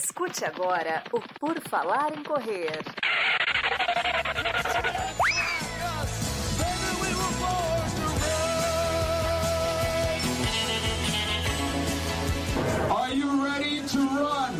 Escute agora o Por Falar em Correr. Are you ready to run?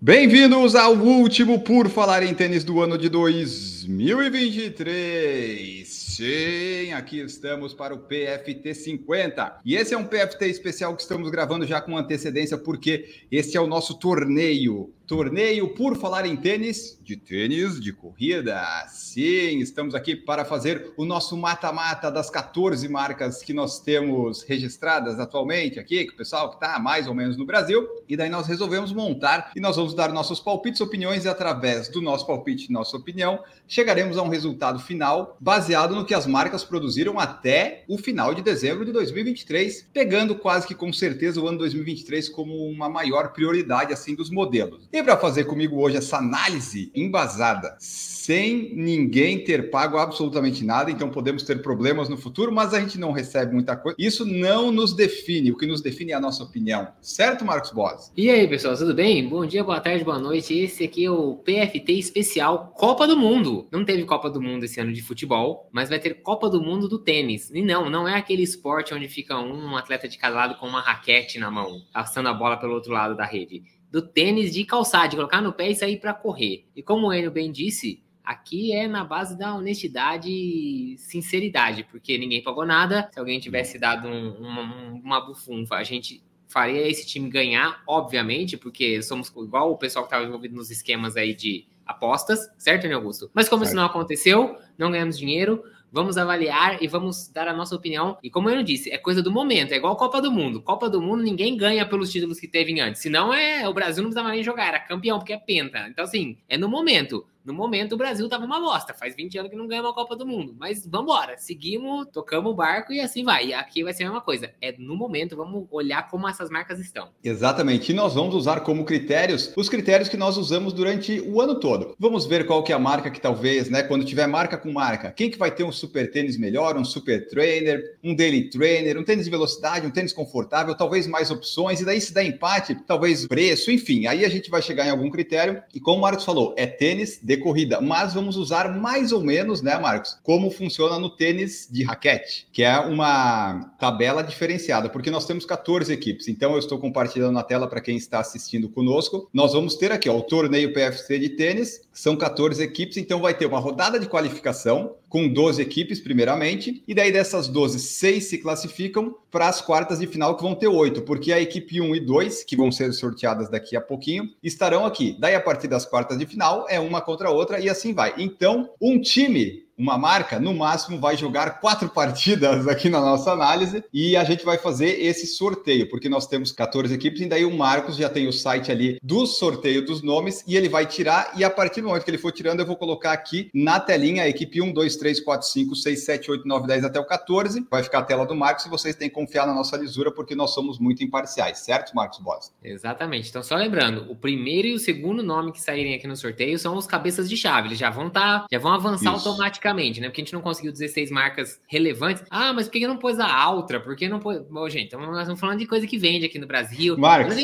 Bem-vindos ao último Por Falar em Tênis do ano de 2023. Sim, aqui estamos para o PFT 50. E esse é um PFT especial que estamos gravando já com antecedência, porque esse é o nosso torneio Torneio por falar em tênis, de tênis de corrida. Sim, estamos aqui para fazer o nosso mata-mata das 14 marcas que nós temos registradas atualmente aqui, com o pessoal que está mais ou menos no Brasil. E daí nós resolvemos montar e nós vamos dar nossos palpites, opiniões e através do nosso palpite nossa opinião, chegaremos a um resultado final baseado no que as marcas produziram até o final de dezembro de 2023, pegando quase que com certeza o ano 2023 como uma maior prioridade assim dos modelos. E para fazer comigo hoje essa análise embasada, sem ninguém ter pago absolutamente nada, então podemos ter problemas no futuro, mas a gente não recebe muita coisa. Isso não nos define, o que nos define é a nossa opinião. Certo, Marcos Boas? E aí, pessoal, tudo bem? Bom dia, boa tarde, boa noite. Esse aqui é o PFT especial Copa do Mundo. Não teve Copa do Mundo esse ano de futebol, mas vai ter Copa do Mundo do tênis. E não, não é aquele esporte onde fica um atleta de cada lado com uma raquete na mão, passando a bola pelo outro lado da rede do tênis de calçar, de colocar no pé e sair para correr. E como o Enio bem disse, aqui é na base da honestidade e sinceridade, porque ninguém pagou nada. Se alguém tivesse dado um, uma, uma bufunfa, a gente faria esse time ganhar, obviamente, porque somos igual o pessoal que estava envolvido nos esquemas aí de apostas, certo, Enio Augusto? Mas como certo. isso não aconteceu, não ganhamos dinheiro, vamos avaliar e vamos dar a nossa opinião. E como eu disse, é coisa do momento, é igual Copa do Mundo. Copa do Mundo ninguém ganha pelos títulos que teve antes. Senão é o Brasil não precisava nem jogar, era campeão, porque é penta. Então, assim, é no momento. No momento, o Brasil tava uma bosta. Faz 20 anos que não ganha uma Copa do Mundo. Mas vambora. Seguimos, tocamos o barco e assim vai. E aqui vai ser a mesma coisa. É no momento, vamos olhar como essas marcas estão. Exatamente. E nós vamos usar como critérios os critérios que nós usamos durante o ano todo. Vamos ver qual que é a marca que talvez, né? Quando tiver marca com marca, quem que vai ter um super tênis melhor, um super trainer, um daily trainer, um tênis de velocidade, um tênis confortável, talvez mais opções. E daí, se der empate, talvez preço, enfim. Aí a gente vai chegar em algum critério. E como o Marcos falou, é tênis de corrida, mas vamos usar mais ou menos, né, Marcos, como funciona no tênis de raquete, que é uma tabela diferenciada, porque nós temos 14 equipes. Então eu estou compartilhando na tela para quem está assistindo conosco. Nós vamos ter aqui ó, o torneio PFC de tênis, são 14 equipes, então vai ter uma rodada de qualificação com 12 equipes, primeiramente, e daí dessas 12, seis se classificam para as quartas de final, que vão ter oito, porque a equipe 1 e 2, que vão ser sorteadas daqui a pouquinho, estarão aqui. Daí, a partir das quartas de final, é uma contra a outra e assim vai. Então, um time uma marca, no máximo vai jogar quatro partidas aqui na nossa análise e a gente vai fazer esse sorteio, porque nós temos 14 equipes e daí o Marcos já tem o site ali do sorteio dos nomes e ele vai tirar e a partir do momento que ele for tirando eu vou colocar aqui na telinha a equipe 1, 2, 3, 4, 5, 6, 7, 8, 9, 10 até o 14. Vai ficar a tela do Marcos e vocês têm que confiar na nossa lisura porque nós somos muito imparciais, certo, Marcos Boss? Exatamente. Então só lembrando, o primeiro e o segundo nome que saírem aqui no sorteio são os cabeças de chave, eles já vão tá, já vão avançar Isso. automaticamente né? Porque a gente não conseguiu 16 marcas relevantes. Ah, mas por que não pôs a Altra? Por que não pôs. Bom, gente, então nós estamos falando de coisa que vende aqui no Brasil. Marcos.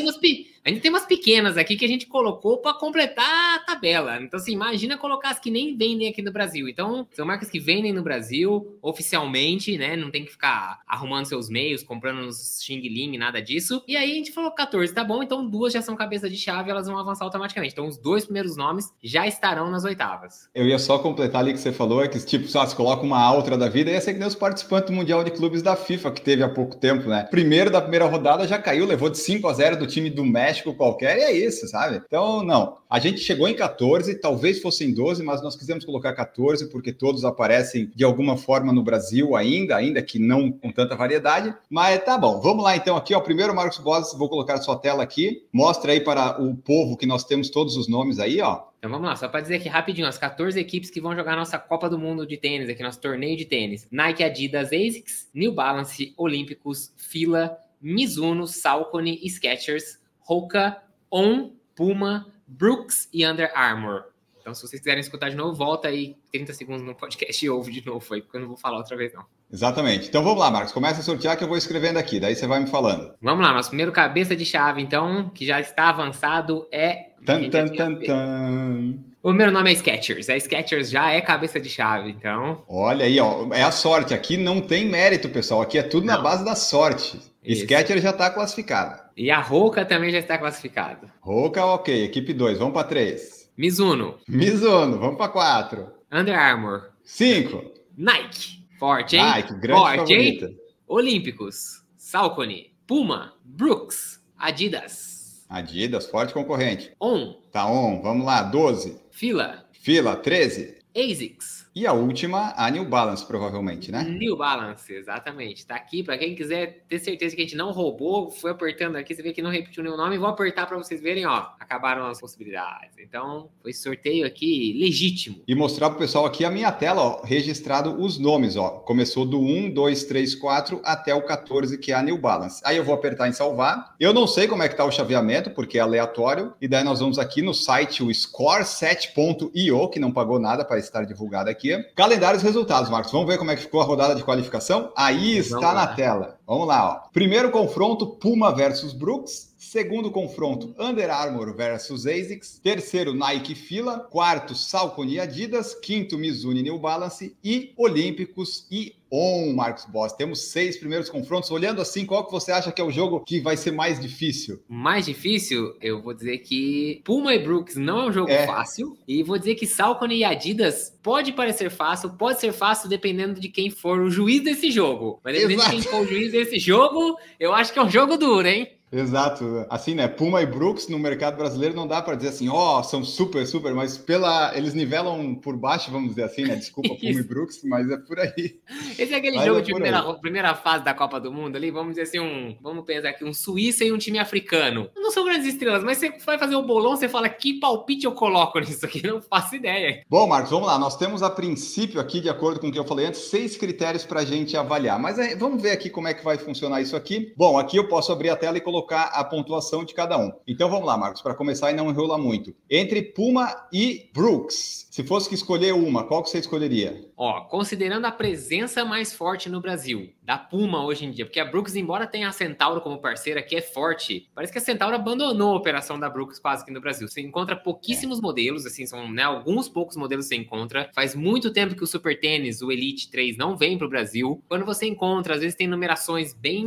Ainda tem umas pequenas aqui que a gente colocou para completar a tabela. Então, assim, imagina colocar as que nem vendem aqui no Brasil. Então, são marcas que vendem no Brasil oficialmente, né? Não tem que ficar arrumando seus meios, comprando nos Xing Ling, nada disso. E aí a gente falou 14, tá bom? Então, duas já são cabeça de chave, elas vão avançar automaticamente. Então, os dois primeiros nomes já estarão nas oitavas. Eu ia só completar ali que você falou, é que, tipo, só se coloca uma outra da vida, ia ser que nem os participantes do Mundial de Clubes da FIFA, que teve há pouco tempo, né? Primeiro da primeira rodada já caiu, levou de 5 a 0 do time do México México qualquer, e é isso, sabe? Então, não. A gente chegou em 14, talvez fossem 12, mas nós quisemos colocar 14 porque todos aparecem de alguma forma no Brasil ainda, ainda que não com tanta variedade. Mas tá bom, vamos lá então aqui, ó. Primeiro, Marcos Boas, vou colocar a sua tela aqui. Mostra aí para o povo que nós temos todos os nomes aí, ó. Então vamos lá, só para dizer aqui rapidinho, as 14 equipes que vão jogar nossa Copa do Mundo de tênis, aqui nosso torneio de tênis. Nike, Adidas, ASICS, New Balance, Olímpicos, Fila, Mizuno, Salcone, Skechers, Hoka, On, Puma, Brooks e Under Armour. Então, se vocês quiserem escutar de novo, volta aí 30 segundos no podcast e ouve de novo aí, porque eu não vou falar outra vez, não. Exatamente. Então vamos lá, Marcos. Começa a sortear que eu vou escrevendo aqui, daí você vai me falando. Vamos lá, nosso primeiro cabeça de chave, então, que já está avançado, é. Tan, tan, tan, tan. O meu nome é Sketchers. A Sketchers já é cabeça de chave, então. Olha aí, ó. É a sorte. Aqui não tem mérito, pessoal. Aqui é tudo na Não. base da sorte. Isso. Sketcher já está classificado. E a Roca também já está classificada. Roca, ok. Equipe 2, vamos para 3. Mizuno, Mizuno, vamos para 4. Under Armour, 5. Nike. Forte, hein? Nike, grande Forte, hein? favorita. Olímpicos, Salcone, Puma, Brooks, Adidas, Adidas, forte concorrente. On, Tá on, vamos lá. 12. Fila, Fila, 13. ASICS, E a última, a New Balance, provavelmente, né? New Balance, exatamente. Tá aqui para quem quiser ter certeza que a gente não roubou, foi apertando aqui, você vê que não repetiu nenhum nome, vou apertar para vocês verem, ó, acabaram as possibilidades. Então, foi sorteio aqui legítimo. E mostrar pro pessoal aqui a minha tela, ó, registrado os nomes, ó. Começou do 1, 2, 3, 4 até o 14, que é a New Balance. Aí eu vou apertar em salvar. Eu não sei como é que tá o chaveamento, porque é aleatório. E daí nós vamos aqui no site, o score7.io, que não pagou nada para estar divulgado aqui. Calendários e resultados, Marcos. Vamos ver como é que ficou a rodada de qualificação? Aí está Vamos na lá. tela. Vamos lá, ó. Primeiro confronto, Puma versus Brooks. Segundo confronto, Under Armour versus ASICS. Terceiro, Nike Fila. Quarto, Salcone e Adidas. Quinto, Mizuno e New Balance. E Olímpicos e On, Marcos Boss. Temos seis primeiros confrontos. Olhando assim, qual que você acha que é o jogo que vai ser mais difícil? Mais difícil, eu vou dizer que Puma e Brooks não é um jogo É. fácil. E vou dizer que Salcone e Adidas pode parecer fácil, pode ser fácil dependendo de quem for o juiz desse jogo. Mas dependendo Exato. de quem for o juiz desse jogo, eu acho que é um jogo duro, hein? Exato. Assim, né? Puma e Brooks no mercado brasileiro não dá para dizer assim, ó, são super, super, mas pela eles nivelam por baixo, vamos dizer assim, né? Desculpa, Puma e. Brooks, mas é por aí. Esse é aquele Mas jogo é de primeira, primeira fase da Copa do Mundo ali, vamos dizer assim, um. Vamos pensar aqui, um Suíça e um time africano. Não são grandes estrelas, mas você vai fazer o bolão, você fala que palpite eu coloco nisso aqui, não faço ideia. Bom, Marcos, vamos lá. Nós temos a princípio aqui, de acordo com o que eu falei antes, seis critérios para a gente avaliar. Mas aí, vamos ver aqui como é que vai funcionar isso aqui. Bom, aqui eu posso abrir a tela e colocar a pontuação de cada um. Então vamos lá, Marcos, para começar e não enrolar muito. Entre Puma e Brooks, se fosse que escolher uma, qual que você escolheria? Ó, considerando a presença mais forte no Brasil, da Puma hoje em dia, porque a Brooks, embora tenha a Centauro como parceira, que é forte, parece que a Centauro abandonou a operação da Brooks quase que no Brasil. Você encontra pouquíssimos modelos, assim, são né, alguns poucos modelos você encontra. Faz muito tempo que o Super Tênis, o Elite 3, não vem pro Brasil. Quando você encontra, às vezes tem numerações bem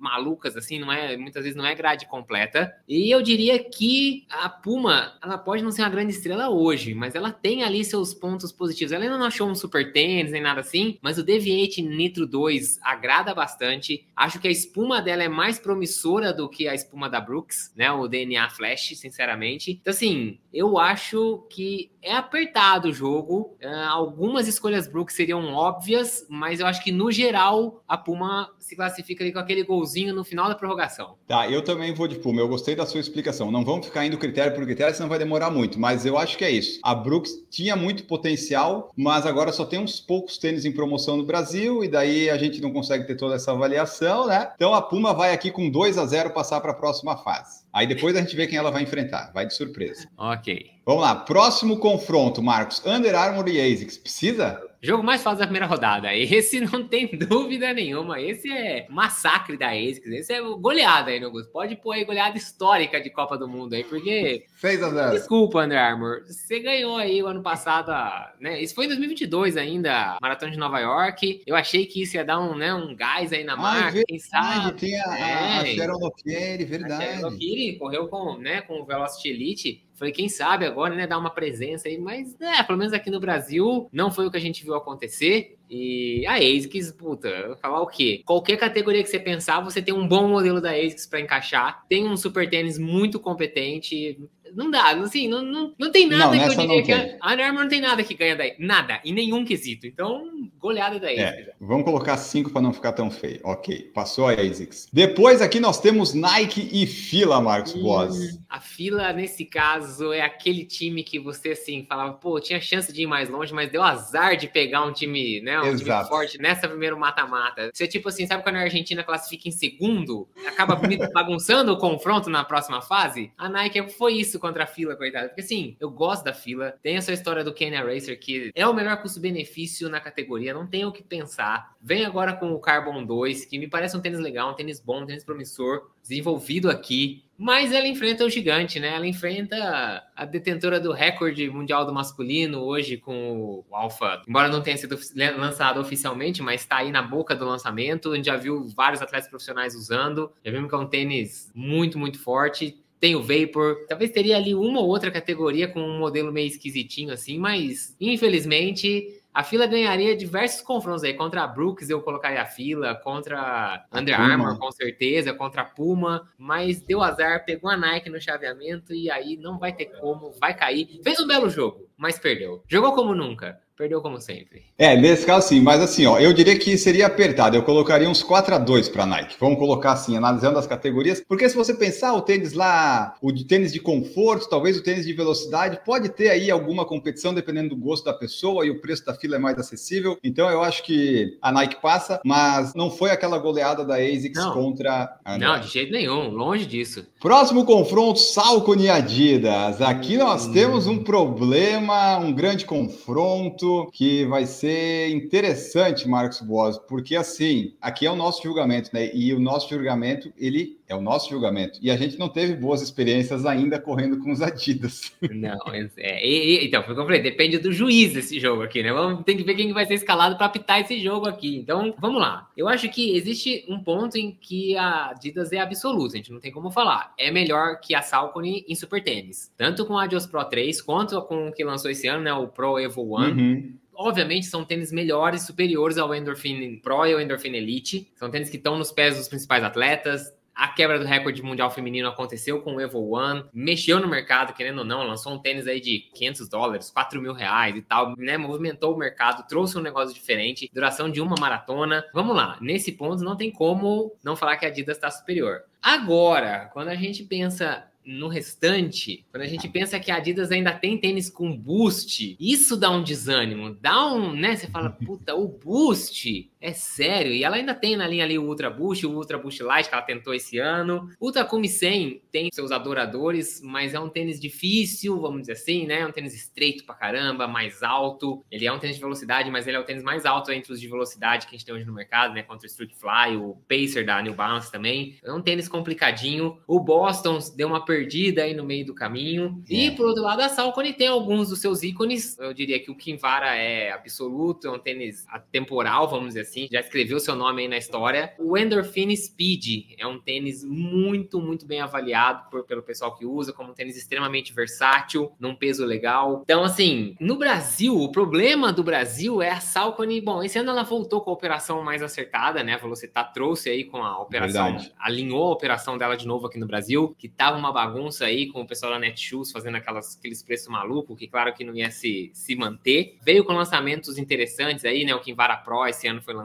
malucas, assim, não é, muitas vezes não é grade completa. E eu diria que a Puma, ela pode não ser uma grande estrela hoje, mas ela tem ali seus pontos positivos. Ela ainda não achou um super tênis nem nada assim, mas o Deviate Nitro 2 agrada bastante. Acho que a espuma dela é mais promissora do que a espuma da Brooks, né? O DNA Flash, sinceramente. Então, assim, eu acho que é apertado o jogo. Ah, algumas escolhas Brooks seriam óbvias, mas eu acho que no geral a Puma se classifica ali com aquele golzinho no final da prorrogação. Tá, eu também vou de Puma. Eu gostei da sua explicação. Não vamos ficar indo critério por critério, senão vai demorar muito. Mas eu acho que é isso. A Brooks tinha muito potencial, mas agora só tem uns poucos tênis em promoção no Brasil, e daí a gente não consegue ter toda essa avaliação, né? Então a Puma vai aqui com 2 a 0 passar para a próxima fase. Aí depois a gente vê quem ela vai enfrentar. Vai de surpresa. Ok. Vamos lá, próximo confronto, Marcos. Under Armour e ASICS. Precisa? Jogo mais fácil da primeira rodada. Esse não tem dúvida nenhuma. Esse é massacre da ASICS. Esse é goleada aí, Augusto. Pode pôr aí goleada histórica de Copa do Mundo aí, porque 6 a 0 Desculpa, Under Armour. Você ganhou aí o ano passado, a- né? Isso foi em 2022 ainda, a Maratona de Nova York. Eu achei que isso ia dar um, né, um gás aí na Ah, marca, é quem Ah, sabe. tem a, a, a É. Sharon Lofieri, A verdade. Sharon Kiri correu com, né, com o Velocity Elite. Falei, quem sabe agora, né, dar uma presença aí, mas, é, pelo menos aqui no Brasil, não foi o que a gente viu acontecer. E a ASICS, puta, falar o quê? Qualquer categoria que você pensar, você tem um bom modelo da ASICS para encaixar. Tem um super tênis muito competente. Não dá, assim, não, não, não tem nada Não, que eu diria que a Under Armour não tem nada que ganha daí. Nada, em nenhum quesito. Então, goleada da ASICS. É, vamos colocar 5 para não ficar tão feio. Ok, passou a ASICS. Depois aqui nós temos Nike e Fila, Marcos Boas. A fila, nesse caso, é aquele time que você, assim, falava, pô, tinha chance de ir mais longe, mas deu azar de pegar um time, né, um time Exato. forte nessa primeiro mata-mata. Você, tipo assim, sabe quando a Argentina classifica em segundo, acaba bagunçando o confronto na próxima fase? A Nike foi isso contra a fila, coitado. Porque assim, eu gosto da fila. Tem essa história do Kenya Racer, que é o melhor custo-benefício na categoria, não tem o que pensar. Vem agora com o Carbon 2, que me parece um tênis legal, um tênis bom, um tênis promissor, desenvolvido aqui. Mas ela enfrenta o gigante, né? Ela enfrenta a detentora do recorde mundial do masculino hoje com o Alpha. Embora não tenha sido lançado oficialmente, mas está aí na boca do lançamento. A gente já viu vários atletas profissionais usando. Já vimos que é um tênis muito, muito forte tem o Vapor. Talvez teria ali uma ou outra categoria com um modelo meio esquisitinho assim, mas infelizmente a fila ganharia diversos confrontos aí. Contra a Brooks, eu colocaria a fila. Contra a Under Armour, com certeza. Contra a Puma. Mas deu azar, pegou a Nike no chaveamento. E aí não vai ter como, vai cair. Fez um belo jogo, mas perdeu. Jogou como nunca. Perdeu como sempre. É, nesse caso sim, mas assim, ó, eu diria que seria apertado. Eu colocaria uns 4 a 2 para Nike. Vamos colocar assim, analisando as categorias, porque se você pensar o tênis lá, o de tênis de conforto, talvez o tênis de velocidade, pode ter aí alguma competição dependendo do gosto da pessoa e o preço da fila é mais acessível. Então eu acho que a Nike passa, mas não foi aquela goleada da ASICS não. contra a Não, de jeito nenhum, longe disso. Próximo confronto, Salcone e Adidas. Aqui nós hum. temos um problema, um grande confronto que vai ser interessante, Marcos Boas, porque assim, aqui é o nosso julgamento, né? E o nosso julgamento, ele é o nosso julgamento. E a gente não teve boas experiências ainda correndo com os Adidas. Não, é, e, então, foi o que eu falei, depende do juiz desse jogo aqui, né? Vamos ter que ver quem vai ser escalado para apitar esse jogo aqui. Então, vamos lá. Eu acho que existe um ponto em que a Adidas é absoluta, a gente não tem como falar. É melhor que a Salcone em super tênis. Tanto com a Adios Pro 3, quanto com o que lançou esse ano, né? O Pro Evo One. Uhum obviamente são tênis melhores, superiores ao Endorphin Pro e ao Endorphin Elite. São tênis que estão nos pés dos principais atletas, a quebra do recorde mundial feminino aconteceu com o Evo One, mexeu no mercado, querendo ou não, lançou um tênis aí de 500 dólares, 4 mil reais e tal, né? Movimentou o mercado, trouxe um negócio diferente, duração de uma maratona. Vamos lá, nesse ponto não tem como não falar que a Adidas está superior. Agora, quando a gente pensa no restante, quando a gente pensa que a Adidas ainda tem tênis com boost, isso dá um desânimo, dá um, né? Você fala, puta, o boost é sério. E ela ainda tem na linha ali o Ultra Boost, o Ultra Boost Light que ela tentou esse ano. O Ultra Cumi 100 tem seus adoradores, mas é um tênis difícil, vamos dizer assim, né? É um tênis estreito pra caramba, mais alto. Ele é um tênis de velocidade, mas ele é o tênis mais alto entre os de velocidade que a gente tem hoje no mercado, né? Contra o Street Fly, o Pacer da New Balance também. É um tênis complicadinho. O Boston deu uma perdida aí no meio do caminho. É. E por outro lado, a Salcone tem alguns dos seus ícones. Eu diria que o Kinvara é absoluto, é um tênis atemporal, vamos dizer assim assim, já escreveu seu nome aí na história. O Endorphin Speed é um tênis muito, muito bem avaliado por, pelo pessoal que usa, como um tênis extremamente versátil, num peso legal. Então, assim, no Brasil, o problema do Brasil é a Salcone. Bom, esse ano ela voltou com a operação mais acertada, né? A Velocitar trouxe aí com a operação, Verdade. alinhou a operação dela de novo aqui no Brasil, que tava uma bagunça aí com o pessoal da Netshoes fazendo aquelas, aqueles preços malucos, que claro que não ia se, se manter. Veio com lançamentos interessantes aí, né? O Kinvara Pro esse ano foi lançado,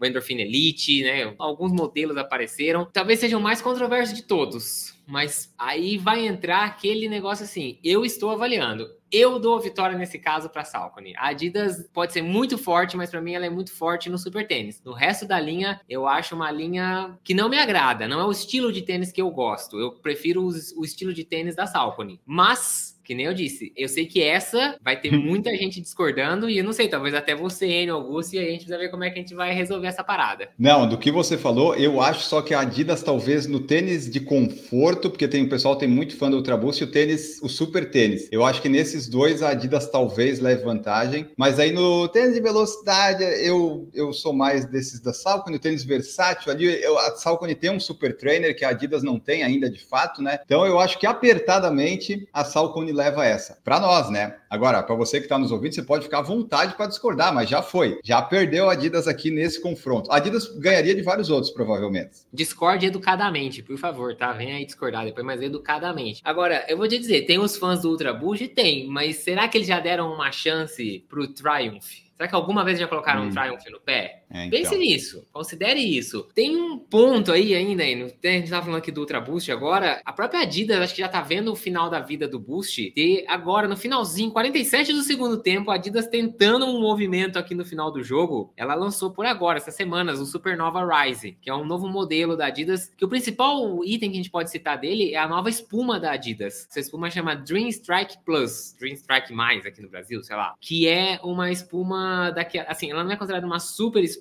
o Endorphin Elite, né? Alguns modelos apareceram. Talvez seja o mais controverso de todos. Mas aí vai entrar aquele negócio assim: eu estou avaliando. Eu dou a vitória nesse caso para Salcone. A Adidas pode ser muito forte, mas para mim ela é muito forte no super tênis. No resto da linha, eu acho uma linha que não me agrada. Não é o estilo de tênis que eu gosto. Eu prefiro o estilo de tênis da Salcone. Mas que nem eu disse, eu sei que essa vai ter muita gente discordando e eu não sei, talvez até você, Enio Augusto, e a gente precisa ver como é que a gente vai resolver essa parada. Não, do que você falou, eu acho só que a Adidas talvez no tênis de conforto, porque tem o pessoal tem muito fã do Ultra Boost, e o tênis, o super tênis. Eu acho que nesses dois a Adidas talvez leve vantagem, mas aí no tênis de velocidade eu, eu sou mais desses da Salcone, o tênis versátil ali, eu, a Salcone tem um super trainer que a Adidas não tem ainda de fato, né? Então eu acho que apertadamente a Salcone leva essa. Para nós, né? Agora, para você que está nos ouvindo, você pode ficar à vontade para discordar, mas já foi. Já perdeu a Adidas aqui nesse confronto. A Adidas ganharia de vários outros, provavelmente. Discorde educadamente, por favor, tá? Vem aí discordar depois, mas educadamente. Agora, eu vou te dizer, tem os fãs do Ultra Boost? Tem, mas será que eles já deram uma chance pro Triumph? Será que alguma vez já colocaram hum. um Triumph no pé? É, então. Pense nisso, considere isso. Tem um ponto aí ainda, a gente tá falando aqui do Ultra Boost agora, a própria Adidas acho que já tá vendo o final da vida do Boost, e agora no finalzinho, 47 do segundo tempo, a Adidas tentando um movimento aqui no final do jogo, ela lançou por agora, essas semanas, o Supernova Rise, que é um novo modelo da Adidas, que o principal item que a gente pode citar dele é a nova espuma da Adidas. Essa espuma chama Dream Strike Plus, Dream Strike Mais aqui no Brasil, sei lá, que é uma espuma daqui, assim, ela não é considerada uma super espuma,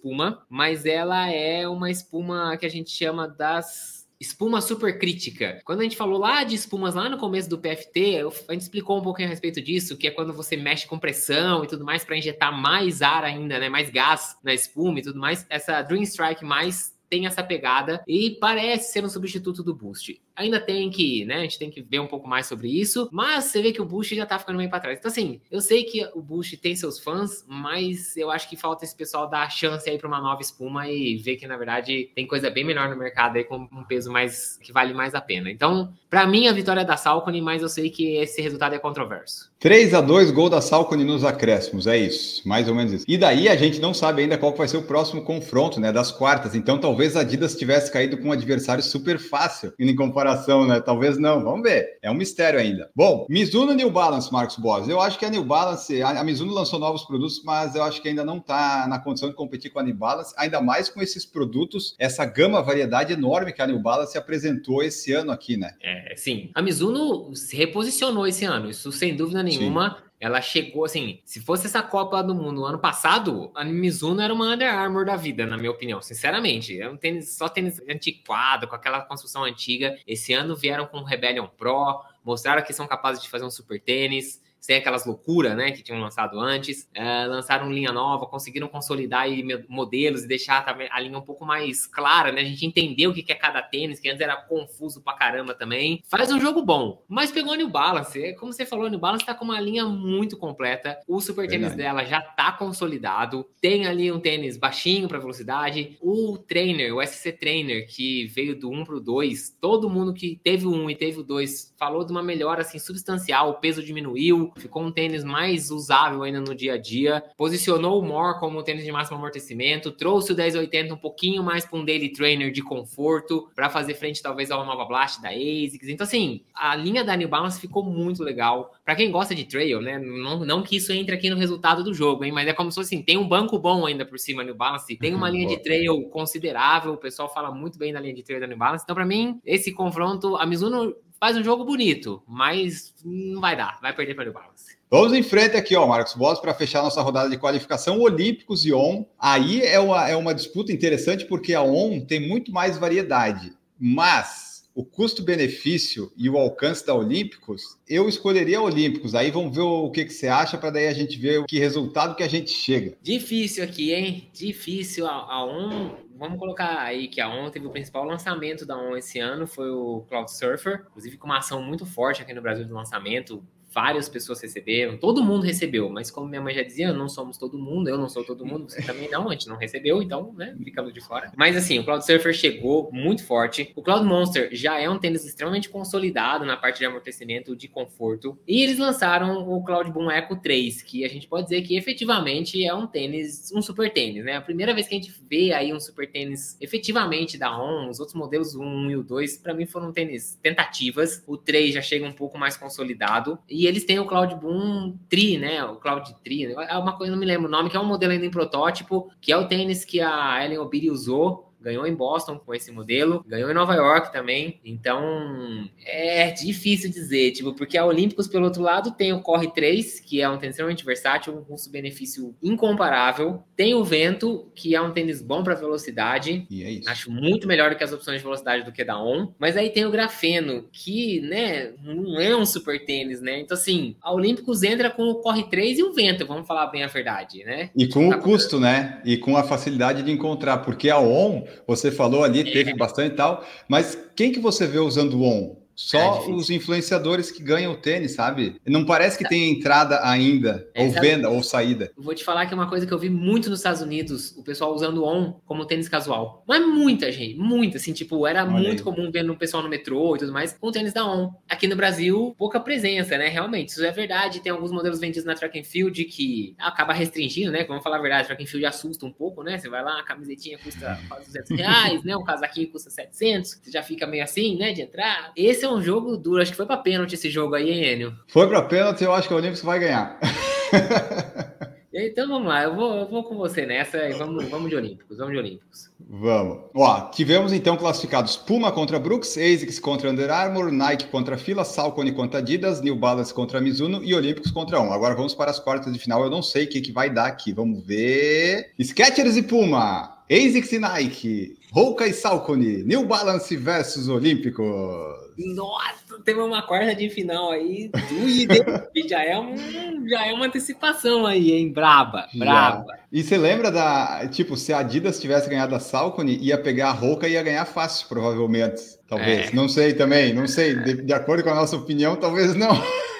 mas ela é uma espuma que a gente chama das espuma super crítica. Quando a gente falou lá de espumas lá no começo do PFT, a gente explicou um pouquinho a respeito disso, que é quando você mexe com pressão e tudo mais para injetar mais ar ainda, né, mais gás na espuma e tudo mais. Essa Dream Strike mais tem essa pegada e parece ser um substituto do Boost. Ainda tem que, né? A gente tem que ver um pouco mais sobre isso. Mas você vê que o Bush já tá ficando meio pra trás. Então, assim, eu sei que o Bush tem seus fãs, mas eu acho que falta esse pessoal dar a chance aí pra uma nova espuma e ver que, na verdade, tem coisa bem melhor no mercado aí com um peso mais que vale mais a pena. Então, para mim, a vitória é da Salcone, mas eu sei que esse resultado é controverso. 3 a 2 gol da Salcone nos acréscimos, é isso, mais ou menos isso. E daí a gente não sabe ainda qual vai ser o próximo confronto, né, das quartas. Então, talvez a Adidas tivesse caído com um adversário super fácil em comparação comparação, né? Talvez não, vamos ver. É um mistério ainda. Bom, Mizuno New Balance, Marcos Boas. Eu acho que a New Balance, a Mizuno lançou novos produtos, mas eu acho que ainda não está na condição de competir com a New Balance, ainda mais com esses produtos, essa gama, variedade enorme que a New Balance apresentou esse ano aqui, né? É, sim. A Mizuno se reposicionou esse ano, isso sem dúvida nenhuma. Sim. Ela chegou assim. Se fosse essa Copa do Mundo ano passado, a Mizuno era uma Under Armour da vida, na minha opinião, sinceramente. É um tênis, só tênis antiquado, com aquela construção antiga. Esse ano vieram com o Rebellion Pro, mostraram que são capazes de fazer um super tênis sem aquelas loucuras, né, que tinham lançado antes. É, lançaram linha nova, conseguiram consolidar aí modelos e deixar a linha um pouco mais clara, né? A gente entendeu o que é cada tênis, que antes era confuso pra caramba também. Faz um jogo bom, mas pegou a New Balance. É como você falou, a New Balance tá com uma linha muito completa. O super tênis dela já tá consolidado. Tem ali um tênis baixinho para velocidade. O trainer, o SC Trainer, que veio do 1 pro 2, todo mundo que teve o 1 e teve o 2 falou de uma melhora assim substancial, o peso diminuiu, ficou um tênis mais usável ainda no dia a dia, posicionou o More como tênis de máximo amortecimento, trouxe o 1080 um pouquinho mais para um daily trainer de conforto, para fazer frente talvez ao Nova Blast da ASICS. Então assim, a linha da New Balance ficou muito legal. Para quem gosta de trail, né? Não, não que isso entre aqui no resultado do jogo, hein, mas é como se fosse assim, tem um banco bom ainda por cima New Balance, tem uma linha de trail considerável, o pessoal fala muito bem da linha de trail da New Balance. Então para mim, esse confronto, a Mizuno faz um jogo bonito, mas não vai dar, vai perder para o Balance. Vamos em frente aqui, ó, Marcos Boss, para fechar nossa rodada de qualificação Olímpicos e ON. Aí é uma, é uma disputa interessante porque a ON tem muito mais variedade, mas o custo-benefício e o alcance da Olímpicos, eu escolheria Olímpicos. Aí vamos ver o que, que você acha para daí a gente ver o que resultado que a gente chega. Difícil aqui, hein? Difícil. A, a ON vamos colocar aí que a ON teve o principal lançamento da ON esse ano, foi o Cloud Surfer, inclusive com uma ação muito forte aqui no Brasil de lançamento, várias pessoas receberam, todo mundo recebeu, mas como minha mãe já dizia, não somos todo mundo, eu não sou todo mundo, você também não, a gente não recebeu, então, né, ficamos de fora. Mas assim, o Cloud Surfer chegou muito forte. O Cloud Monster já é um tênis extremamente consolidado na parte de amortecimento, de conforto, e eles lançaram o Cloud Boom Echo 3, que a gente pode dizer que efetivamente é um tênis, um super tênis, né? A primeira vez que a gente vê aí um super tênis efetivamente da ON, os outros modelos, o 1 e o 2, para mim foram tênis tentativas. O 3 já chega um pouco mais consolidado e eles têm o Cloud Boom Tri, né? O Cloud Tri, né? é uma coisa, não me lembro o nome, que é um modelo ainda em protótipo, que é o tênis que a Ellen Obiri usou ganhou em Boston com esse modelo, ganhou em Nova York também. Então é difícil dizer, tipo, porque a Olímpicos, pelo outro lado, tem o Corre 3, que é um tênis extremamente versátil, um custo-benefício incomparável. Tem o Vento, que é um tênis bom para velocidade. E é isso. Acho muito melhor do que as opções de velocidade do que da On. Mas aí tem o Grafeno, que, né, não é um super tênis, né? Então, assim, a Olímpicos entra com o Corre 3 e o Vento, vamos falar bem a verdade, né? E com tá o custo, né? E com a facilidade de encontrar, porque a On você falou ali, teve bastante e tal, mas quem que você vê usando o ON? Só É os influenciadores que ganham o tênis, sabe? Não parece que tem entrada ainda, É, ou venda, ou saída. Vou te falar que é uma coisa que eu vi muito nos Estados Unidos, o pessoal usando on como tênis casual. Mas muita gente, muita, assim, tipo, era Olha muito aí. comum ver no pessoal no metrô e tudo mais, com tênis da on. Aqui no Brasil, pouca presença, né? Realmente, isso é verdade. Tem alguns modelos vendidos na track and field que acaba restringindo, né? Vamos falar a verdade, track and field assusta um pouco, né? Você vai lá, a camisetinha custa quase 200 reais, né? O casaquinho custa 700, você já fica meio assim, né? De entrar. Esse é um jogo duro, acho que foi pra pênalti esse jogo aí, hein, Enio? Foi pra pênalti, eu acho que o Olímpicos vai ganhar. Então vamos lá, eu vou, eu vou com você nessa e vamos, vamos de Olímpicos, vamos de Olímpicos. Vamos. Ó, tivemos então classificados Puma contra Brooks, ASICS contra Under Armour, Nike contra Fila, Salcone contra Adidas, New Balance contra Mizuno e Olímpicos contra um. Agora vamos para as quartas de final. Eu não sei o que, que vai dar aqui. Vamos ver. Skechers e Puma, ASICS e Nike, Hoka e Salcone, New Balance versus Olímpicos. Nossa, temos uma quarta de final aí? E já é, um, já é uma antecipação aí, hein? Braba, Já. braba. E você lembra da. Tipo, se a Adidas tivesse ganhado a Salcone, ia pegar a Hoka e ia ganhar fácil, provavelmente. Talvez. É. Não sei também, não sei. De, de acordo com a nossa opinião, talvez não.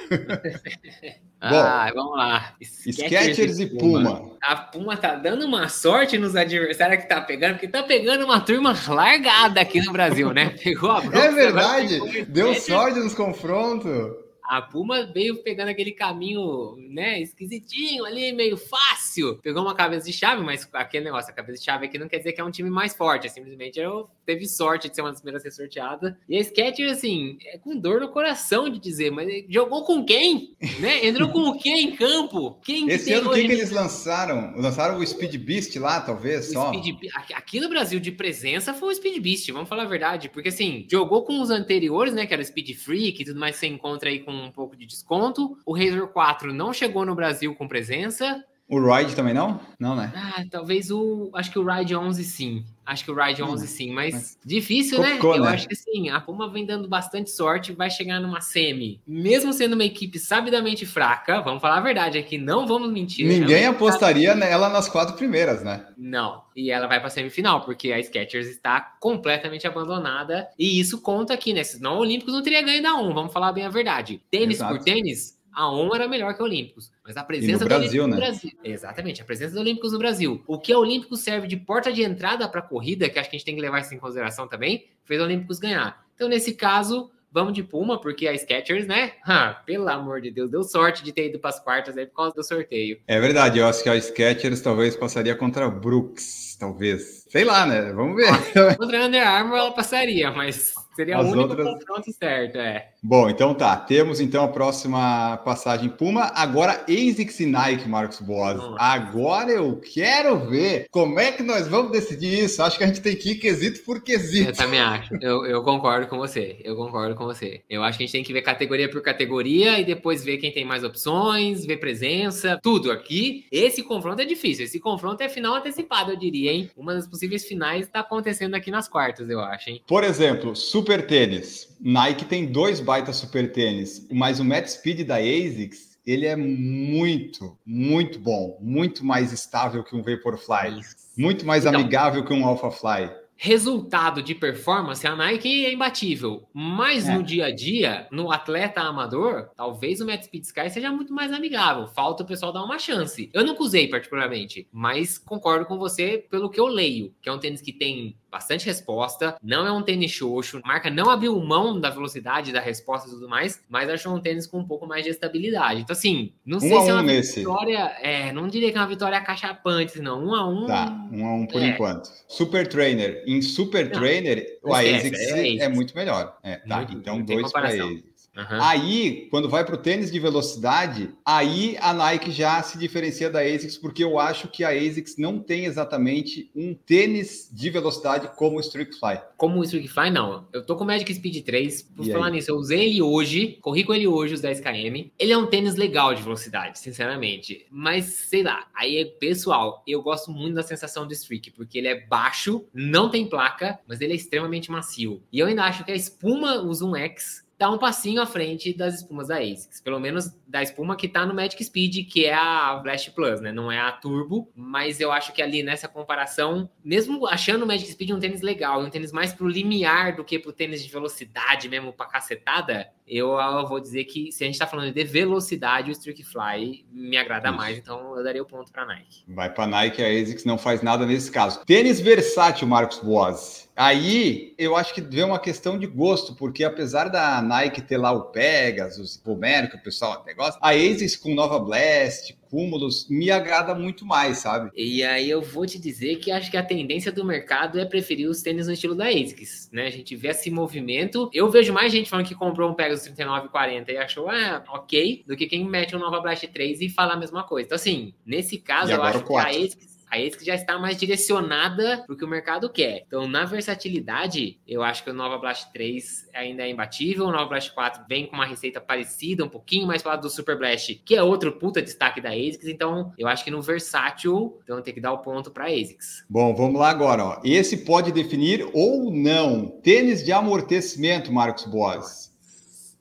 Ah, vamos lá. Skechers e Puma. A Puma tá dando uma sorte nos adversários que tá pegando, porque tá pegando uma turma largada aqui no Brasil, né? Pegou a Brooks, É verdade, o deu sorte nos confrontos. A Puma veio pegando aquele caminho, né, esquisitinho ali, meio fácil. Pegou uma cabeça de chave, mas aquele negócio, a cabeça de chave aqui não quer dizer que é um time mais forte, é simplesmente eu teve sorte de ser uma das primeiras a ser sorteada. E a Skechers, assim, é com dor no coração de dizer, mas jogou com quem? Né? Entrou com quem em campo? Quem que Esse tem ano, o que, que eles lançaram? Lançaram o Speed Beast lá, talvez, o só? Speed Aqui no Brasil, de presença, foi o Speed Beast, vamos falar a verdade. Porque, assim, jogou com os anteriores, né? Que era o Speed Freak e tudo mais, você encontra aí com um pouco de desconto. O Razor 4 não chegou no Brasil com presença. O Ride também não? Não, né? Ah, talvez o. Acho que o Ride 11 sim. Acho que o Ride 11 sim, mas, mas- difícil, né? Cocô, Eu né? acho que sim. A Puma vem dando bastante sorte, vai chegar numa semi. Mesmo sendo uma equipe sabidamente fraca, vamos falar a verdade aqui, não vamos mentir. Ninguém realmente apostaria nela nas quatro primeiras, né? Não. E ela vai para semifinal, porque a Skechers está completamente abandonada. E isso conta aqui, né? Senão o Olímpicos não teria ganho da ON, vamos falar bem a verdade. Tênis Exato. por tênis, a ON era melhor que a Olímpicos. Mas a presença do Brasil, Olímpicos né? no Brasil. Exatamente, a presença do Olímpicos no Brasil. O que a Olímpicos serve de porta de entrada para a corrida, que acho que a gente tem que levar isso em consideração também, fez o Olímpicos ganhar. Então, nesse caso. Vamos de Puma, porque a Skechers, né? Ah, pelo amor de Deus, deu sorte de ter ido para as quartas aí por causa do sorteio. É verdade, eu acho que a Skechers talvez passaria contra a Brooks, talvez. Sei lá, né? Vamos ver. Contra a Under Armour ela passaria, mas seria As o único outras- confronto certo, é. Bom, então tá. Temos então a próxima passagem Puma. Agora ASICS e Nike, Marcos Boas. Agora eu quero ver como é que nós vamos decidir isso. Acho que a gente tem que ir quesito por Eu quesito. também acho. Eu, eu concordo com você. Eu concordo com você. Eu acho que a gente tem que ver categoria por categoria e depois ver quem tem mais opções, ver presença, tudo aqui. Esse confronto é difícil. Esse confronto é final antecipado, eu diria, hein? Uma das possíveis finais tá acontecendo aqui nas quartas, eu acho, hein? Por exemplo, super tênis. Nike tem dois baita super tênis, mas o Matt Speed da ASICS, ele é muito, muito bom, muito mais estável que um Vaporfly, muito mais Então. amigável que um Alphafly. Resultado de performance, a Nike é imbatível. Mas É. no dia a dia, no atleta amador, talvez o Matt Speed Sky seja muito mais amigável. Falta o pessoal dar uma chance. Eu nunca usei particularmente, mas concordo com você pelo que eu leio, que é um tênis que tem bastante resposta, não é um tênis xoxo, a marca não abriu mão da velocidade, da resposta e tudo mais, mas achou um tênis com um pouco mais de estabilidade. Então, assim, não sei Um a se é um uma nesse. vitória, é, não diria que é uma vitória acachapante, não. Um a um. Tá, um a um por É. enquanto. Super Trainer. Em Super Não, Trainer, o ASICS é é, muito melhor. É, tá, Muito, então dois para comparação. Aham. Aí, quando vai para o tênis de velocidade, aí a Nike já se diferencia da ASICS, porque eu acho que a ASICS não tem exatamente um tênis de velocidade como o Streakfly. Como o Streakfly, não. Eu tô com o Magic Speed 3. Por E falar aí? nisso, eu usei ele hoje, corri com ele hoje, os 10km. Ele é um tênis legal de velocidade, sinceramente. Mas, sei lá, aí é pessoal, eu gosto muito da sensação do Streak, porque ele é baixo, não tem placa, mas ele é extremamente macio. E eu ainda acho que a espuma, o Zoom X, tá um passinho à frente das espumas da ASICS. Pelo menos da espuma que tá no Magic Speed, que é a Blast Plus, né? Não é a Turbo, mas eu acho que ali nessa comparação, mesmo achando o Magic Speed um tênis legal, um tênis mais pro limiar do que pro tênis de velocidade mesmo, pra cacetada, eu, eu vou dizer que se a gente tá falando de velocidade, o Streak Fly me agrada Isso. mais, então eu daria o ponto pra Nike. Vai pra Nike, a ASICS não faz nada nesse caso. Tênis versátil, Marcos Boas. Aí eu acho que vem uma questão de gosto, porque apesar da Nike ter lá o Pegasus, o Homero, que o pessoal até gosta, a ASICS com Nova Blast, Cúmulos, me agrada muito mais, sabe? E aí eu vou te dizer que acho que a tendência do mercado é preferir os tênis no estilo da ASICS, né? A gente vê esse movimento. Eu vejo mais gente falando que comprou um Pegasus 3940 e achou, ah, ok, do que quem mete um Nova Blast 3 e fala a mesma coisa. Então, assim, nesse caso, eu acho que a ASICS a ESC já está mais direcionada para o que o mercado quer. Então, na versatilidade, eu acho que o Nova Blast 3 ainda é imbatível. O Nova Blast 4 vem com uma receita parecida, um pouquinho mais para do Super Blast, que é outro puta destaque da ASICS. Então, eu acho que no versátil, então tem que dar o ponto para a ASICS. Bom, vamos lá agora. Ó. Esse pode definir ou não. Tênis de amortecimento, Marcos Boas.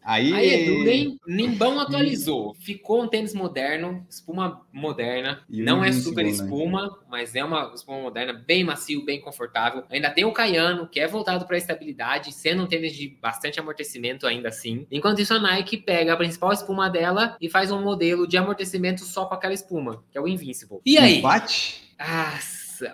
Aí, Aí Edu, nem, Nimbão atualizou. Ficou um tênis moderno, espuma moderna. Não é super né? espuma, mas é uma espuma moderna, bem macio, bem confortável. Ainda tem o Caiano, que é voltado para estabilidade, sendo um tênis de bastante amortecimento ainda assim. Enquanto isso, a Nike pega a principal espuma dela e faz um modelo de amortecimento só com aquela espuma, que é o Invincible. E aí? Empate? Ah,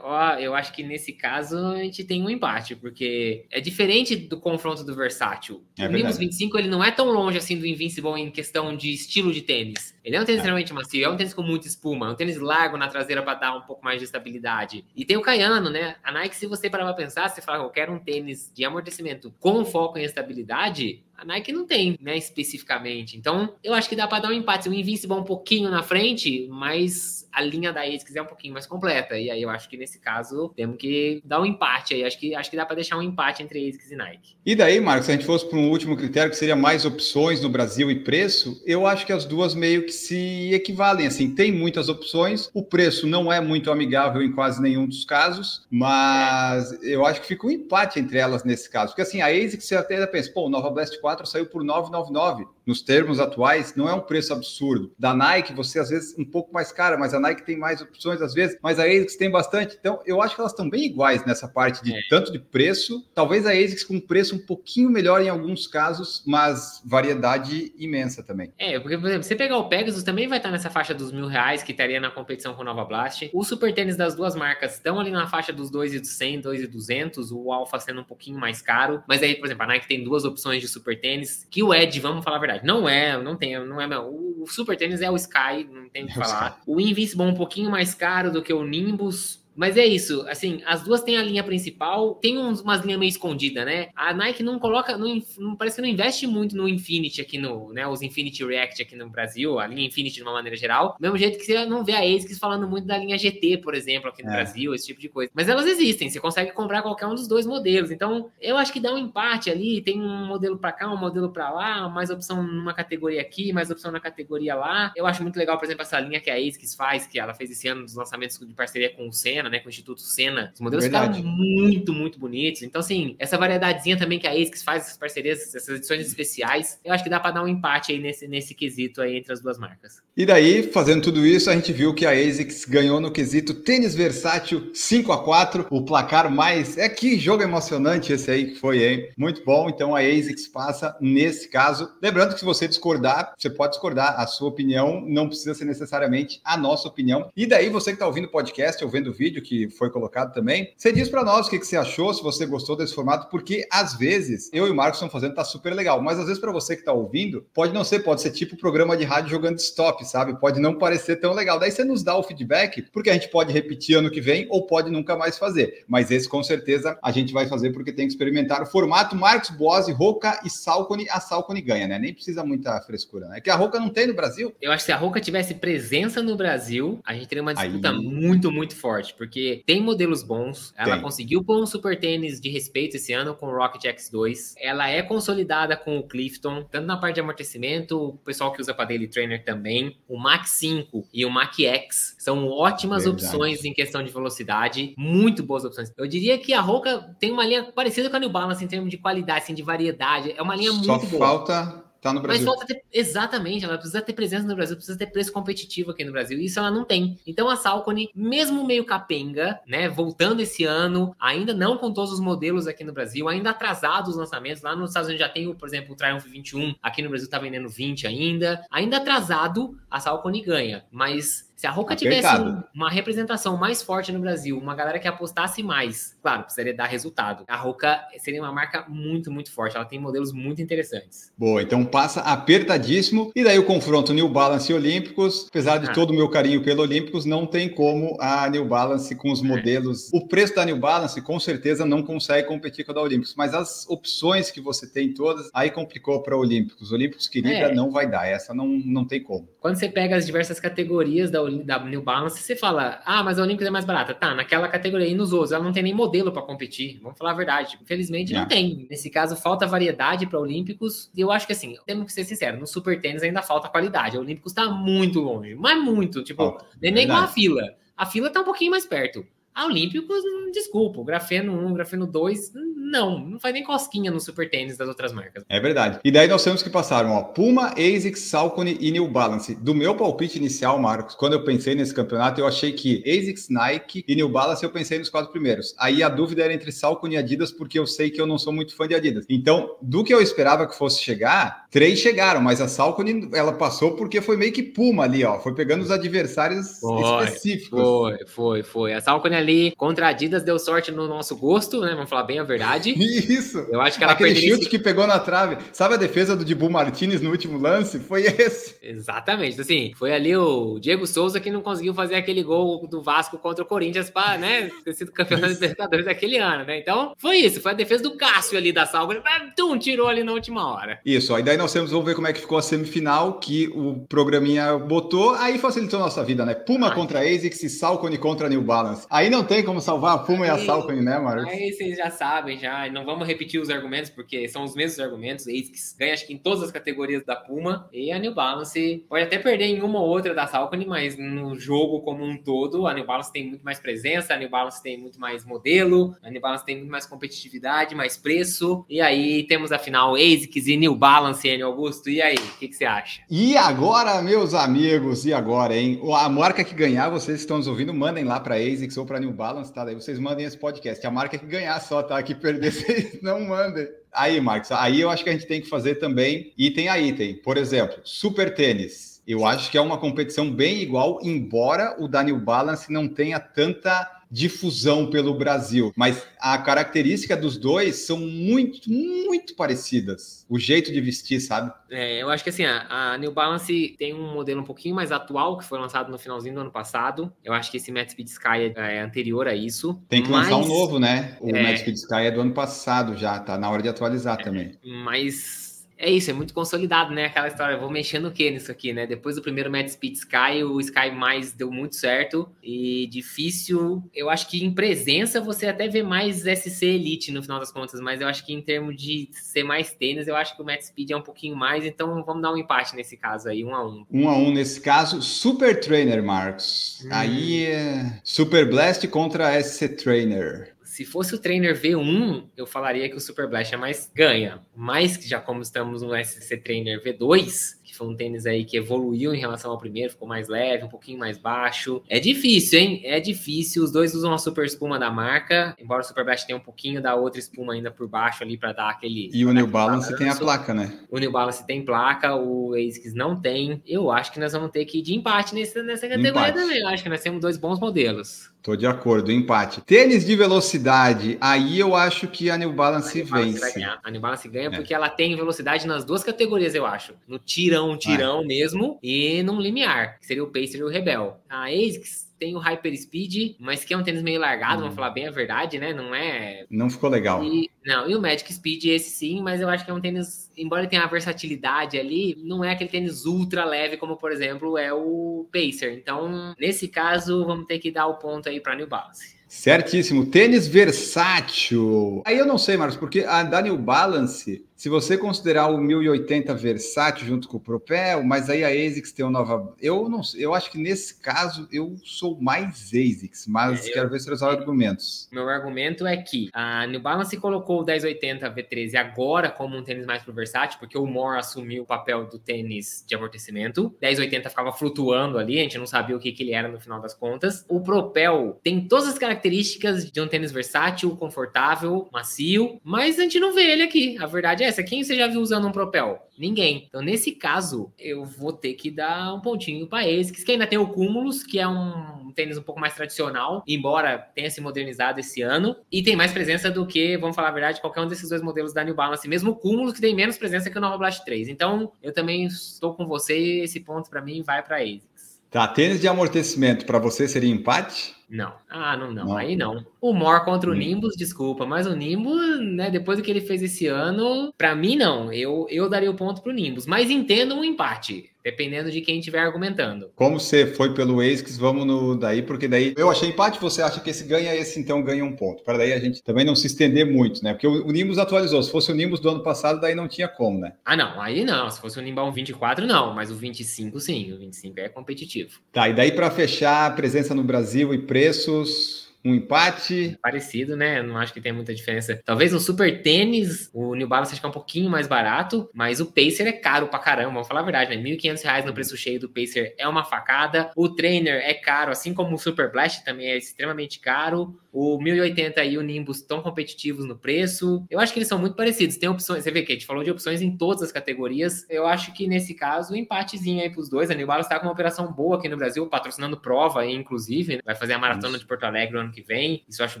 ó, eu acho que nesse caso a gente tem um empate, porque é diferente do confronto do versátil. É o Nimbus 25 ele não é tão longe assim do Invincible em questão de estilo de tênis. Ele é um tênis é. extremamente macio, é um tênis com muita espuma, é um tênis largo na traseira para dar um pouco mais de estabilidade. E tem o Caiano, né? A Nike, se você parar pra pensar, você fala, eu quero um tênis de amortecimento com foco em estabilidade, a Nike não tem, né, especificamente. Então, eu acho que dá para dar um empate. O Invincible um pouquinho na frente, mas a linha da ASICS é um pouquinho mais completa. E aí eu acho que nesse caso temos que dar um empate aí. Acho que, acho que dá para deixar um empate entre ASICS e Nike. E daí, Marcos, se a gente fosse para um último critério, que seria mais opções no Brasil e preço, eu acho que as duas meio que se equivalem. Assim, tem muitas opções, o preço não é muito amigável em quase nenhum dos casos, mas é. eu acho que fica um empate entre elas nesse caso. Porque assim, a ASICS você até pensa, pô, Nova Blast 4 4 saiu por 999. Nos termos atuais, não é um preço absurdo. Da Nike, você às vezes um pouco mais cara, mas a Nike tem mais opções às vezes, mas a ASICS tem bastante. Então, eu acho que elas estão bem iguais nessa parte de é. tanto de preço. Talvez a ASICS com um preço um pouquinho melhor em alguns casos, mas variedade imensa também. É, porque, por exemplo, você pegar o Pegasus também vai estar nessa faixa dos mil reais, que estaria na competição com o Nova Blast. O super tênis das duas marcas estão ali na faixa dos 2,100, 2,200, o Alpha sendo um pouquinho mais caro. Mas aí, por exemplo, a Nike tem duas opções de super tênis, que o Ed, vamos falar a verdade, não é, não tem, não é, não. O, super tênis é o Sky, não tem o que é falar. O, Invincible um pouquinho mais caro do que o Nimbus, mas é isso, assim, as duas têm a linha principal, tem uns, umas linhas meio escondidas, né? A Nike não coloca, não, não, parece que não investe muito no Infinity aqui no, né? Os Infinity React aqui no Brasil, a linha Infinity de uma maneira geral. Do mesmo jeito que você não vê a ASICS falando muito da linha GT, por exemplo, aqui no é. Brasil, esse tipo de coisa. Mas elas existem, você consegue comprar qualquer um dos dois modelos. Então, eu acho que dá um empate ali, tem um modelo para cá, um modelo para lá, mais opção numa categoria aqui, mais opção na categoria lá. Eu acho muito legal, por exemplo, essa linha que a ASICS faz, que ela fez esse ano dos lançamentos de parceria com o Senna, né, com o Instituto Senna. Os modelos Verdade. ficaram muito, muito bonitos. Então, assim, essa variedadezinha também que a ASICS faz, essas parcerias, essas edições especiais, eu acho que dá para dar um empate aí nesse, nesse quesito aí entre as duas marcas. E daí, fazendo tudo isso, a gente viu que a ASICS ganhou no quesito tênis versátil 5 a 4 o placar mais... É que jogo emocionante esse aí que foi, hein? Muito bom. Então, a ASICS passa nesse caso. Lembrando que se você discordar, você pode discordar. A sua opinião não precisa ser necessariamente a nossa opinião. E daí, você que está ouvindo o podcast ou vendo o vídeo, que foi colocado também. Você diz para nós o que, que, você achou, se você gostou desse formato, porque às vezes eu e o Marcos estão fazendo, tá super legal, mas às vezes para você que está ouvindo, pode não ser, pode ser tipo programa de rádio jogando stop, sabe? Pode não parecer tão legal. Daí você nos dá o feedback, porque a gente pode repetir ano que vem ou pode nunca mais fazer. Mas esse com certeza a gente vai fazer porque tem que experimentar o formato Marcos Boase, Roca e Salcone. A Salcone ganha, né? Nem precisa muita frescura, né? É que a Roca não tem no Brasil. Eu acho que se a Roca tivesse presença no Brasil, a gente teria uma disputa Aí... muito, muito forte, porque tem modelos bons. Ela Tem. conseguiu pôr um super tênis de respeito esse ano com o Rocket X2. Ela é consolidada com o Clifton, tanto na parte de amortecimento, o pessoal que usa para daily trainer também. O Mach 5 e o Mach X são ótimas Verdade. opções em questão de velocidade, muito boas opções. Eu diria que a Roca tem uma linha parecida com a New Balance em termos de qualidade, assim, de variedade. É uma linha Só muito boa. Só falta Tá no Brasil. Mas ter, exatamente, ela precisa ter presença no Brasil, precisa ter preço competitivo aqui no Brasil. E isso ela não tem. Então a Salcone, mesmo meio capenga, né, voltando esse ano, ainda não com todos os modelos aqui no Brasil, ainda atrasados os lançamentos. Lá nos Estados Unidos já tem, por exemplo, o Triumph 21, aqui no Brasil tá vendendo 20 ainda. Ainda atrasado, a Salcone ganha. Mas se a Roca tivesse uma representação mais forte no Brasil, uma galera que apostasse mais, claro, precisaria dar resultado. A Roca seria uma marca muito, muito forte. Ela tem modelos muito interessantes. Boa, então passa apertadíssimo. E daí o confronto New Balance e Olímpicos. Apesar de ah. todo o meu carinho pelo Olímpicos, não tem como a New Balance com os é. modelos. É. O preço da New Balance com certeza não consegue competir com a da Olímpicos, mas as opções que você tem todas, aí complicou para Olímpicos. Olímpicos, querida, é. não vai dar. Essa não, não tem como. Quando você pega as diversas categorias da da New Balance, você fala, ah, mas a Olímpicos é mais barata. Tá, naquela categoria e nos outros, ela não tem nem modelo para competir. Vamos falar a verdade. Infelizmente, não, não tem. Nesse caso, falta variedade para Olímpicos. E eu acho que assim, temos que ser sinceros, no Super Tênis ainda falta qualidade. A Olímpicos está muito longe, mas muito. Tipo, oh, nem igual a fila. A fila tá um pouquinho mais perto. A Olímpicos, desculpa, grafeno 1, grafeno 2, não, não faz nem cosquinha no super tênis das outras marcas. É verdade. E daí nós temos que passar, ó, Puma, ASICS, Salcone e New Balance. Do meu palpite inicial, Marcos, quando eu pensei nesse campeonato, eu achei que ASICS, Nike e New Balance eu pensei nos quatro primeiros. Aí a dúvida era entre Salcone e Adidas, porque eu sei que eu não sou muito fã de Adidas. Então, do que eu esperava que fosse chegar, três chegaram, mas a Salcone, ela passou porque foi meio que Puma ali, ó, foi pegando os adversários foi, específicos. Foi, foi, foi. A Salcone ali contra a Adidas deu sorte no nosso gosto, né? Vamos falar bem a verdade. Isso. Eu acho que ela Aquele chute esse... que pegou na trave. Sabe a defesa do Dibu Martinez no último lance? Foi esse. Exatamente. Assim, foi ali o Diego Souza que não conseguiu fazer aquele gol do Vasco contra o Corinthians para, né, ter sido campeão das Libertadores daquele ano, né? Então, foi isso. Foi a defesa do Cássio ali da Salva. Tum, tirou ali na última hora. Isso. Aí daí nós temos, vamos ver como é que ficou a semifinal que o programinha botou. Aí facilitou a nossa vida, né? Puma Ai. contra ASICS e Salcone contra New Balance. Aí não tem como salvar a Puma aí, e a Salcone, né, Marcos? Aí vocês já sabem, já. Não vamos repetir os argumentos, porque são os mesmos argumentos. ASICS ganha, acho que em todas as categorias da Puma. E a New Balance pode até perder em uma ou outra da Salcone, mas no jogo como um todo, a New Balance tem muito mais presença, a New Balance tem muito mais modelo, a New Balance tem muito mais competitividade, mais preço. E aí temos a final ASICS e New Balance, N. Augusto. E aí, o que, que você acha? E agora, meus amigos, e agora, hein? A marca que ganhar, vocês estão nos ouvindo, mandem lá para ASICS ou para New Balance, tá? Daí vocês mandem esse podcast. A marca que ganhar só, tá? Que perder, vocês não mandem. Aí, Marcos, aí eu acho que a gente tem que fazer também item a item. Por exemplo, super tênis. Eu acho que é uma competição bem igual, embora o da New Balance não tenha tanta difusão pelo Brasil, mas a característica dos dois são muito, muito parecidas. O jeito de vestir, sabe? É, eu acho que assim, a, a, New Balance tem um modelo um pouquinho mais atual, que foi lançado no finalzinho do ano passado. Eu acho que esse Matt Speed Sky é, é anterior a isso. Tem que mas, lançar um novo, né? O é, Matt Speed Sky é do ano passado já, tá na hora de atualizar é, também. Mas é isso, é muito consolidado, né? Aquela história, vou mexendo o que nisso aqui, né? Depois do primeiro Mad Speed Sky, o Sky mais deu muito certo e difícil. Eu acho que em presença você até vê mais SC Elite no final das contas, mas eu acho que em termos de ser mais tênis, eu acho que o Mad Speed é um pouquinho mais, então vamos dar um empate nesse caso aí, um a um. Um a um nesse caso, Super Trainer, Marcos. Hum. Aí é Super Blast contra SC Trainer. Se fosse o trainer V1, eu falaria que o Super Blast é mais ganha. Mas já como estamos no SC Trainer V2, que foi um tênis aí que evoluiu em relação ao primeiro, ficou mais leve, um pouquinho mais baixo. É difícil, hein? É difícil. Os dois usam a super espuma da marca, embora o Super Blast tenha um pouquinho da outra espuma ainda por baixo ali para dar aquele. E o New Balance tem a placa, né? O New Balance tem placa, o ASICS não tem. Eu acho que nós vamos ter que ir de empate nesse, nessa categoria empate. também. Eu acho que nós temos dois bons modelos. Tô de acordo, empate. Tênis de velocidade, aí eu acho que a New Balance, a New Balance vence. A New Balance ganha é. porque ela tem velocidade nas duas categorias, eu acho. No tirão, tirão mesmo, e num limiar, que seria o Pacer e o Rebel. A ASICS tem o Hyper Speed, mas que é um tênis meio largado, hum. vamos falar bem a verdade, né? Não é. Não ficou legal. E, não, e o Magic Speed, esse sim, mas eu acho que é um tênis, embora ele tenha a versatilidade ali, não é aquele tênis ultra leve, como por exemplo é o Pacer. Então, nesse caso, vamos ter que dar o ponto aí para New Balance. Certíssimo. Tênis versátil. Aí eu não sei, Marcos, porque a da New Balance se você considerar o 1080 versátil junto com o Propel, mas aí a ASICS tem uma nova. Eu não eu acho que nesse caso eu sou mais ASICS, mas é, quero eu... ver seus argumentos. Meu argumento é que a New Balance colocou o 1080 V13 agora como um tênis mais pro versátil, porque o Moore assumiu o papel do tênis de amortecimento. 1080 ficava flutuando ali, a gente não sabia o que, que ele era no final das contas. O Propel tem todas as características de um tênis versátil, confortável, macio, mas a gente não vê ele aqui. A verdade é Quem você já viu usando um Propel? Ninguém. Então, nesse caso, eu vou ter que dar um pontinho para esse, que ainda tem o Cúmulos, que é um tênis um pouco mais tradicional, embora tenha se modernizado esse ano, e tem mais presença do que, vamos falar a verdade, qualquer um desses dois modelos da New Balance, mesmo o Cúmulos, que tem menos presença que o Nova Blast 3. Então, eu também estou com você, esse ponto para mim vai para ASICS. Tá, tênis de amortecimento para você seria empate? Não. Ah, não, não, não. Aí não. O Mor contra o hum. Nimbus, desculpa, mas o Nimbus, né, depois do que ele fez esse ano, para mim não. Eu, eu daria o ponto pro Nimbus, mas entendo um empate. Dependendo de quem estiver argumentando. Como você foi pelo ASICS, vamos no daí, porque daí eu achei empate, você acha que esse ganha, esse então ganha um ponto. Para daí a gente também não se estender muito, né? Porque o, o Nimbus atualizou. Se fosse o Nimbus do ano passado, daí não tinha como, né? Ah, não. Aí não. Se fosse o Nimbus 24, não. Mas o 25, sim. O 25 é competitivo. Tá, e daí para fechar, presença no Brasil e preços um empate. Parecido, né? Não acho que tem muita diferença. Talvez no Super Tênis, o New Balance acho que é um pouquinho mais barato, mas o Pacer é caro pra caramba, vamos falar a verdade, né? R$ 1.500 no preço cheio do Pacer é uma facada. O Trainer é caro, assim como o Super Blast também é extremamente caro. O 1080 e o Nimbus estão competitivos no preço. Eu acho que eles são muito parecidos. Tem opções, você vê que a gente falou de opções em todas as categorias. Eu acho que nesse caso, um empatezinho aí pros dois. A New Balance tá com uma operação boa aqui no Brasil, patrocinando prova aí, inclusive. Né? Vai fazer a maratona Isso. de Porto Alegre ano que vem. Isso eu acho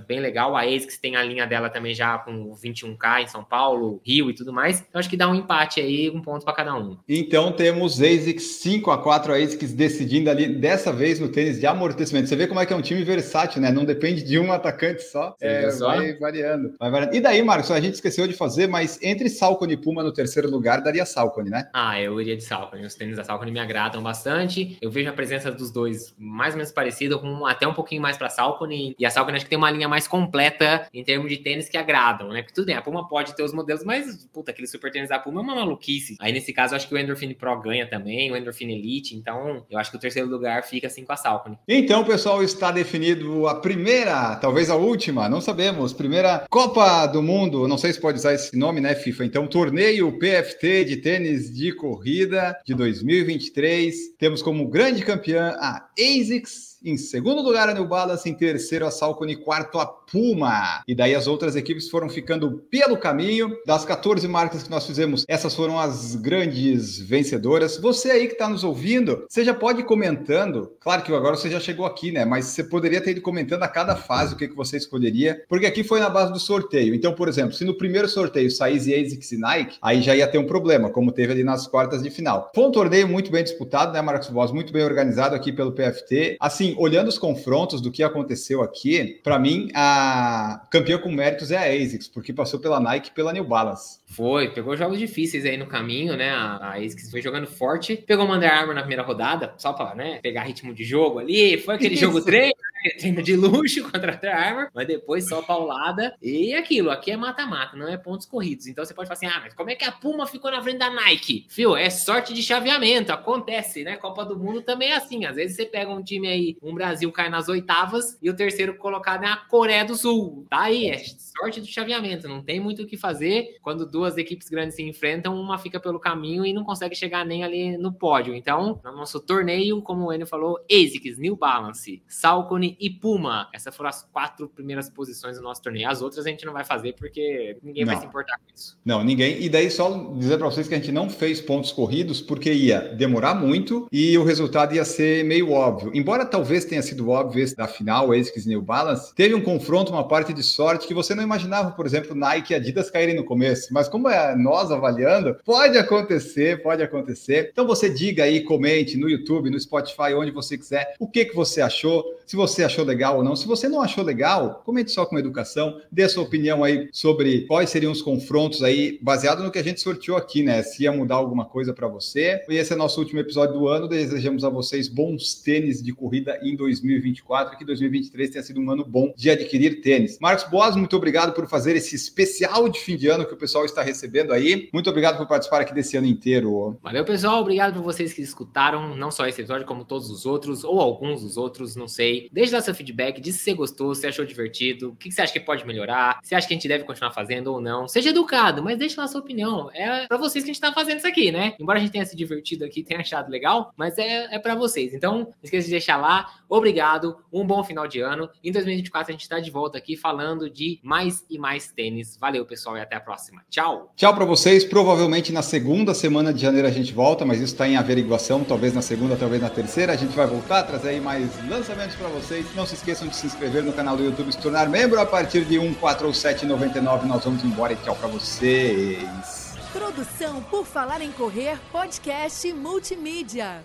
bem legal. A ASICS tem a linha dela também já com 21K em São Paulo, Rio e tudo mais. Então acho que dá um empate aí, um ponto para cada um. Então temos ASICS 5 a 4 ASICS decidindo ali, dessa vez no tênis de amortecimento. Você vê como é que é um time versátil, né? Não depende de uma atacante só, é, só. Vai, variando, vai variando. E daí, Marcos, a gente esqueceu de fazer, mas entre Salcone e Puma no terceiro lugar, daria Salcone, né? Ah, eu iria de Salcone. Os tênis da Salcone me agradam bastante. Eu vejo a presença dos dois mais ou menos parecida, com até um pouquinho mais para Salcone. E a Salcone acho que tem uma linha mais completa em termos de tênis que agradam, né? Porque tudo bem, a Puma pode ter os modelos, mas, puta, aquele super tênis da Puma é uma maluquice. Aí, nesse caso, acho que o Endorphin Pro ganha também, o Endorphin Elite. Então, eu acho que o terceiro lugar fica assim com a Salcone. Então, pessoal, está definido a primeira, talvez a última, não sabemos. Primeira Copa do Mundo, não sei se pode usar esse nome, né, FIFA? Então, torneio PFT de tênis de corrida de 2023. Temos como grande campeã a ASICS em segundo lugar, a New Balance. Em terceiro, a Salcone. Quarto, a Puma. E daí as outras equipes foram ficando pelo caminho. Das 14 marcas que nós fizemos, essas foram as grandes vencedoras. Você aí que está nos ouvindo, você já pode ir comentando. Claro que agora você já chegou aqui, né? Mas você poderia ter ido comentando a cada fase o que, que você escolheria. Porque aqui foi na base do sorteio. Então, por exemplo, se no primeiro sorteio saísse ASICS e Nike, aí já ia ter um problema, como teve ali nas quartas de final. Foi um torneio muito bem disputado, né, Marcos Voz? Muito bem organizado aqui pelo PFT. Assim, assim, olhando os confrontos do que aconteceu aqui, para mim, a campeã com méritos é a ASICS, porque passou pela Nike e pela New Balance. Foi, pegou jogos difíceis aí no caminho, né? A ASICS foi jogando forte, pegou o Under Armour na primeira rodada, só para né, pegar ritmo de jogo ali, foi aquele jogo treino, treino de luxo contra a Under Armour, mas depois só paulada. E aquilo, aqui é mata-mata, não é pontos corridos. Então você pode falar assim: ah, mas como é que a Puma ficou na frente da Nike? Fio, é sorte de chaveamento, acontece, né? Copa do Mundo também é assim. Às vezes você pega um time aí um Brasil cai nas oitavas e o terceiro colocado é a Coreia do Sul. Tá aí, é sorte do chaveamento, não tem muito o que fazer. Quando duas equipes grandes se enfrentam, uma fica pelo caminho e não consegue chegar nem ali no pódio. Então, no nosso torneio, como o Enio falou, ASICS, New Balance, Salcone e Puma. Essas foram as quatro primeiras posições do nosso torneio. As outras a gente não vai fazer porque ninguém não. vai se importar com isso. Não, ninguém. E daí só dizer para vocês que a gente não fez pontos corridos porque ia demorar muito e o resultado ia ser meio óbvio. Embora talvez tenha sido óbvio esse da final, ASICS New Balance, teve um confronto, uma parte de sorte que você não imaginava, por exemplo, Nike e Adidas caírem no começo. Mas como é nós avaliando, pode acontecer, pode acontecer. Então você diga aí, comente no YouTube, no Spotify, onde você quiser, o que, que você achou. Se você você achou legal ou não. Se você não achou legal, comente só com educação, dê a sua opinião aí sobre quais seriam os confrontos aí, baseado no que a gente sorteou aqui, né? Se ia mudar alguma coisa para você. E esse é nosso último episódio do ano. Desejamos a vocês bons tênis de corrida em 2024, que 2023 tenha sido um ano bom de adquirir tênis. Marcos Boas, muito obrigado por fazer esse especial de fim de ano que o pessoal está recebendo aí. Muito obrigado por participar aqui desse ano inteiro. Valeu, pessoal. Obrigado por vocês que escutaram, não só esse episódio, como todos os outros, ou alguns dos outros, não sei. Deixe lá seu feedback, diz se você gostou, se achou divertido, o que você acha que pode melhorar, se acha que a gente deve continuar fazendo ou não. Seja educado, mas deixe lá sua opinião. É para vocês que a gente tá fazendo isso aqui, né? Embora a gente tenha se divertido aqui, tenha achado legal, mas é, é para vocês. Então, não esqueça de deixar lá. Obrigado, um bom final de ano. Em 2024 a gente está de volta aqui falando de mais e mais tênis. Valeu, pessoal, e até a próxima. Tchau. Tchau para vocês. Provavelmente na segunda semana de janeiro a gente volta, mas isso está em averiguação. Talvez na segunda, talvez na terceira. A gente vai voltar, trazer aí mais lançamentos para vocês. Não se esqueçam de se inscrever no canal do YouTube, se tornar membro a partir de 147,99. Nós vamos embora e tchau para vocês. Produção por Falar em Correr, podcast multimídia.